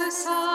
the song.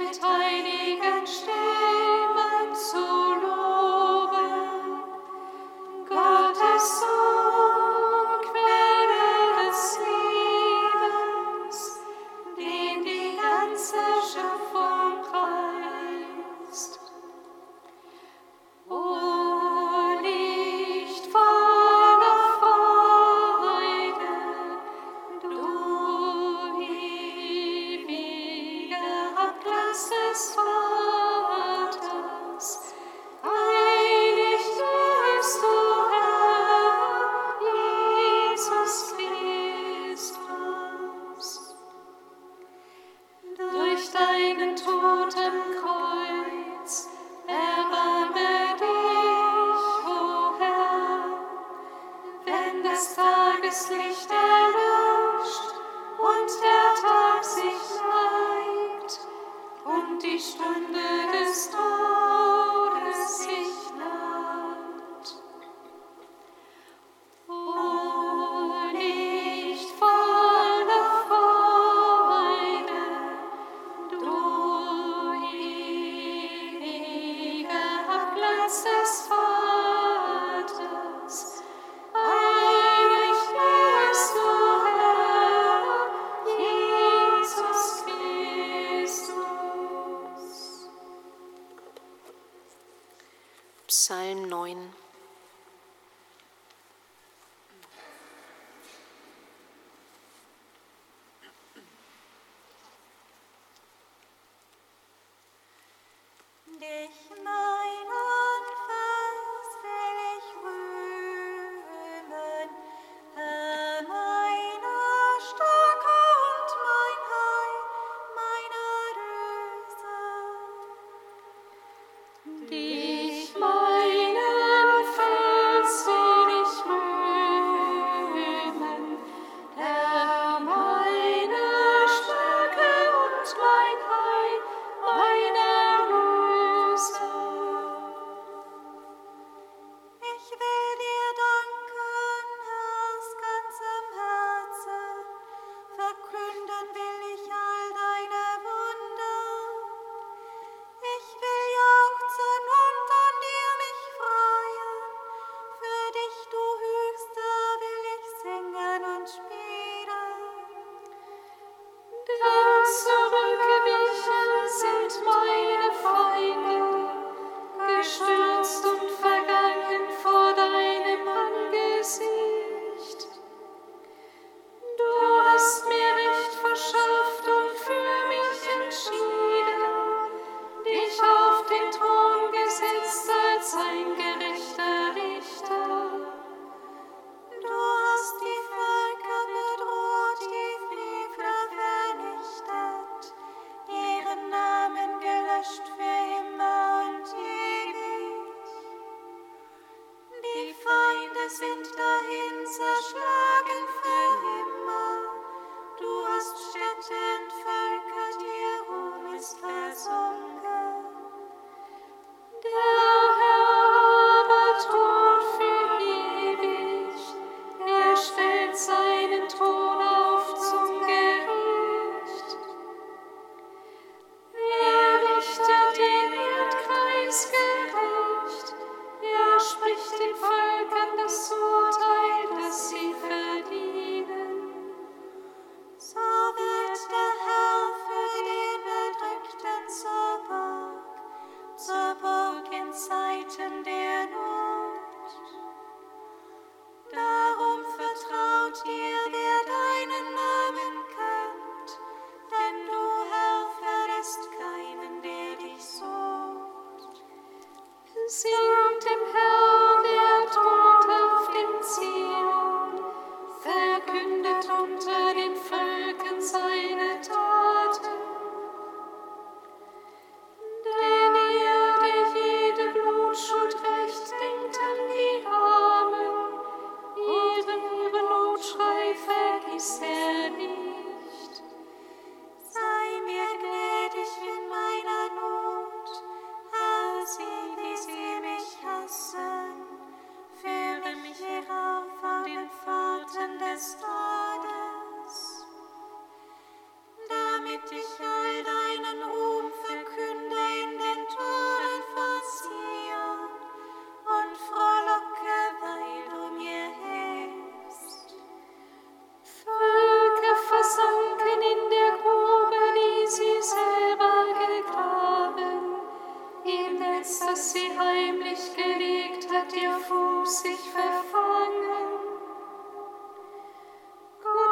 Dich meinen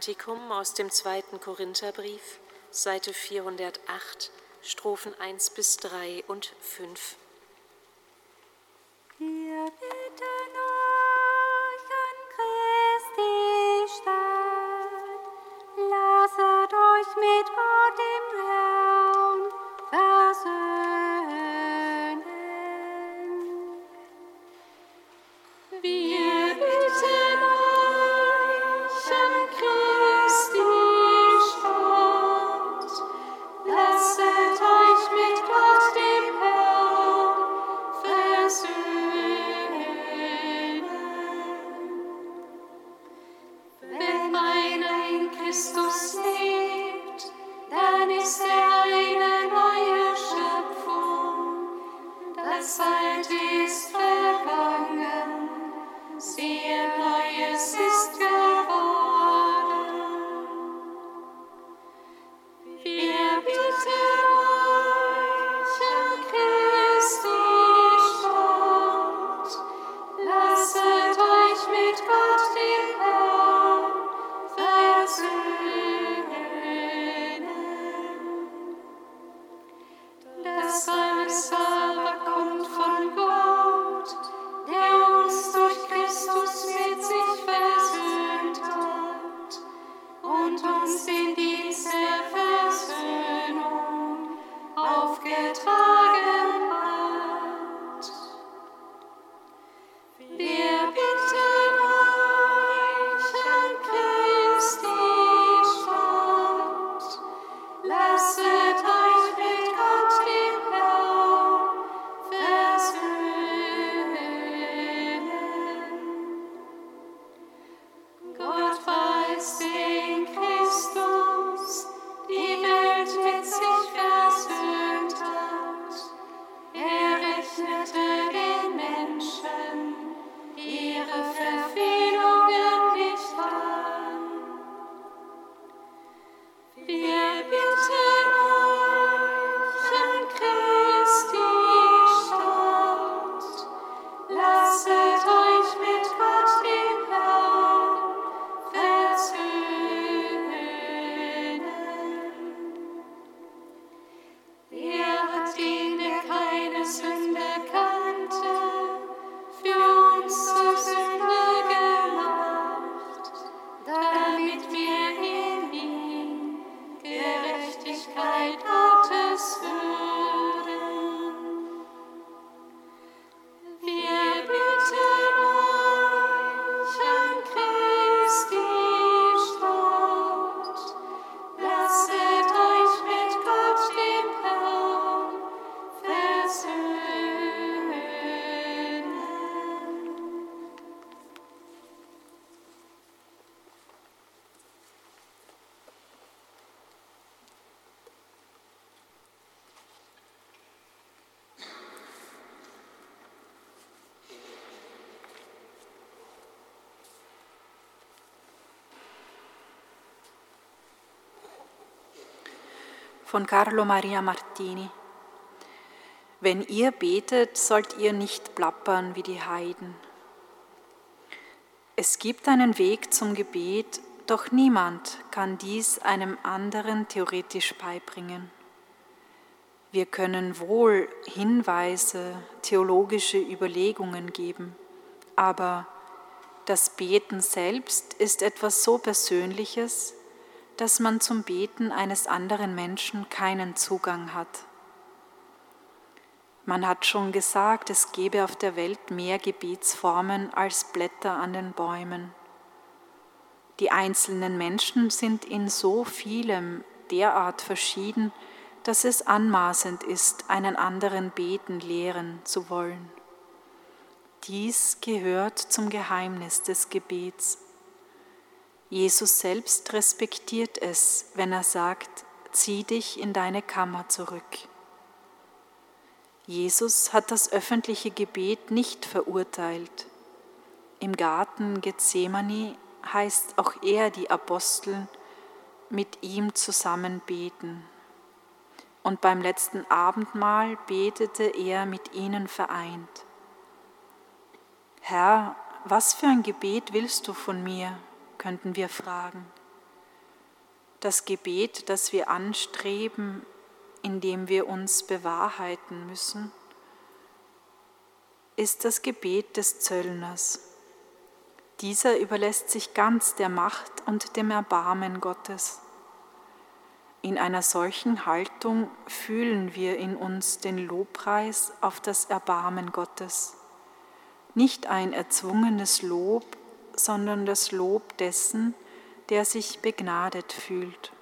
Kantikum aus dem zweiten Korintherbrief, Seite 408, Strophen 1 bis 3 und 5. von Carlo Maria Martini. Wenn ihr betet, sollt ihr nicht plappern wie die Heiden. Es gibt einen Weg zum Gebet, doch niemand kann dies einem anderen theoretisch beibringen. Wir können wohl Hinweise, theologische Überlegungen geben, aber das Beten selbst ist etwas so Persönliches, dass man zum Beten eines anderen Menschen keinen Zugang hat. Man hat schon gesagt, es gebe auf der Welt mehr Gebetsformen als Blätter an den Bäumen. Die einzelnen Menschen sind in so vielem derart verschieden, dass es anmaßend ist, einen anderen beten lehren zu wollen. Dies gehört zum Geheimnis des Gebets. Jesus selbst respektiert es, wenn er sagt, zieh dich in deine Kammer zurück. Jesus hat das öffentliche Gebet nicht verurteilt. Im Garten Gethsemane heißt auch er die Apostel mit ihm zusammen beten und beim letzten Abendmahl betete er mit ihnen vereint. Herr, was für ein Gebet willst du von mir? Könnten wir fragen. Das Gebet, das wir anstreben, indem wir uns bewahrheiten müssen, ist das Gebet des Zöllners. Dieser überlässt sich ganz der Macht und dem Erbarmen Gottes. In einer solchen Haltung fühlen wir in uns den Lobpreis auf das Erbarmen Gottes. Nicht ein erzwungenes Lob, sondern das Lob dessen, der sich begnadet fühlt.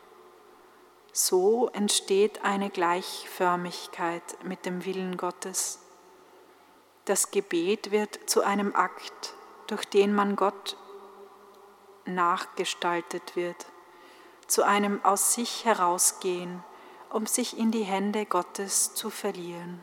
So entsteht eine Gleichförmigkeit mit dem Willen Gottes. Das Gebet wird zu einem Akt, durch den man Gott nachgestaltet wird zu einem aus sich herausgehen, um sich in die Hände Gottes zu verlieren.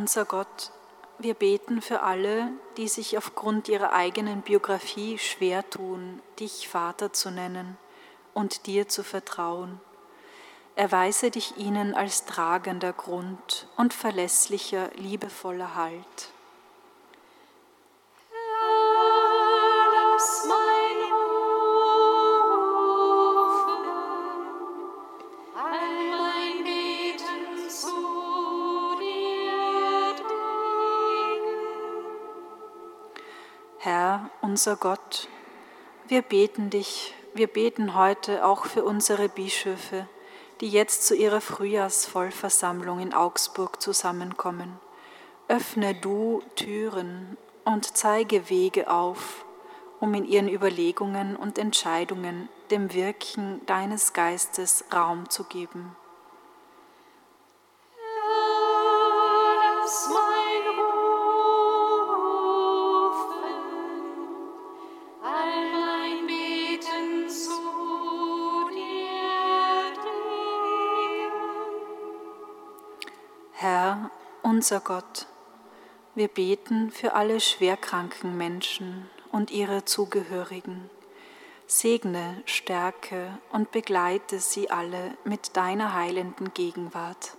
Unser Gott, wir beten für alle, die sich aufgrund ihrer eigenen Biografie schwer tun, dich Vater zu nennen und dir zu vertrauen. Erweise dich ihnen als tragender Grund und verlässlicher, liebevoller Halt. Unser Gott, wir beten dich, wir beten heute auch für unsere Bischöfe, die jetzt zu ihrer Frühjahrsvollversammlung in Augsburg zusammenkommen. Öffne du Türen und zeige Wege auf, um in ihren Überlegungen und Entscheidungen dem Wirken deines Geistes Raum zu geben. Unser Gott, wir beten für alle schwerkranken Menschen und ihre Zugehörigen. Segne, stärke und begleite sie alle mit deiner heilenden Gegenwart.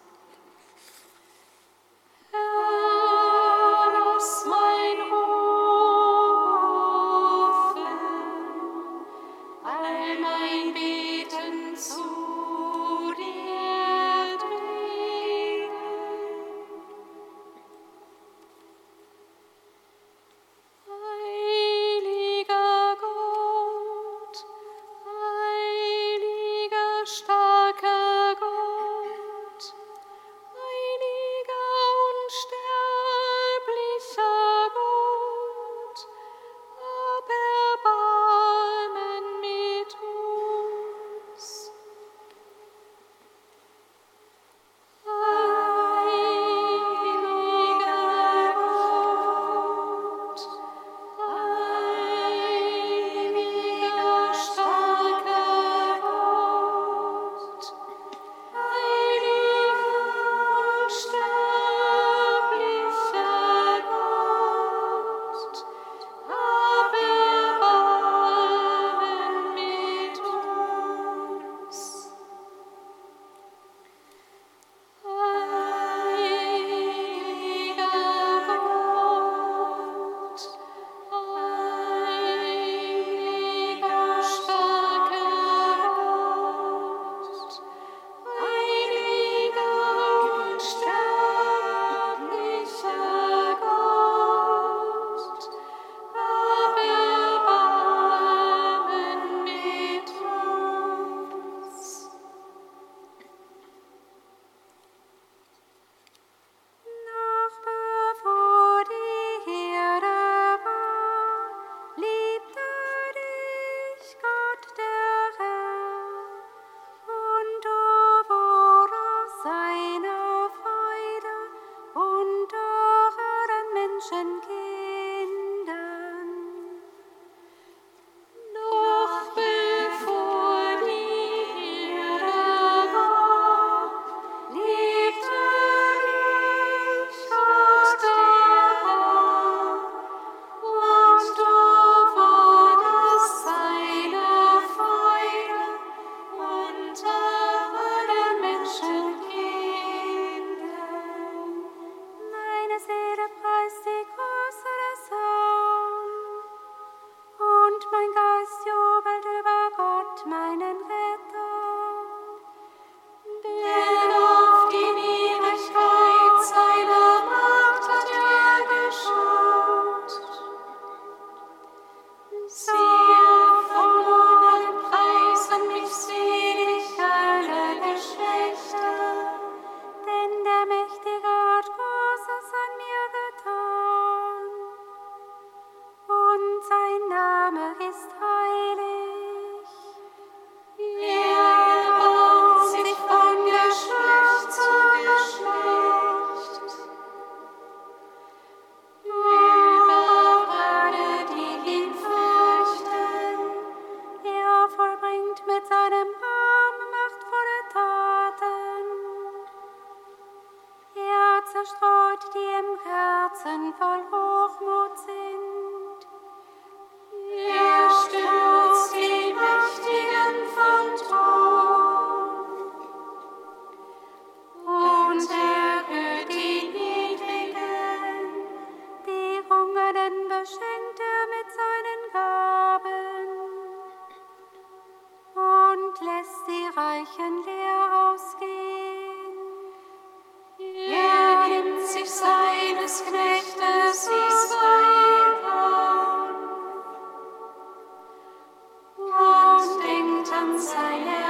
once I am.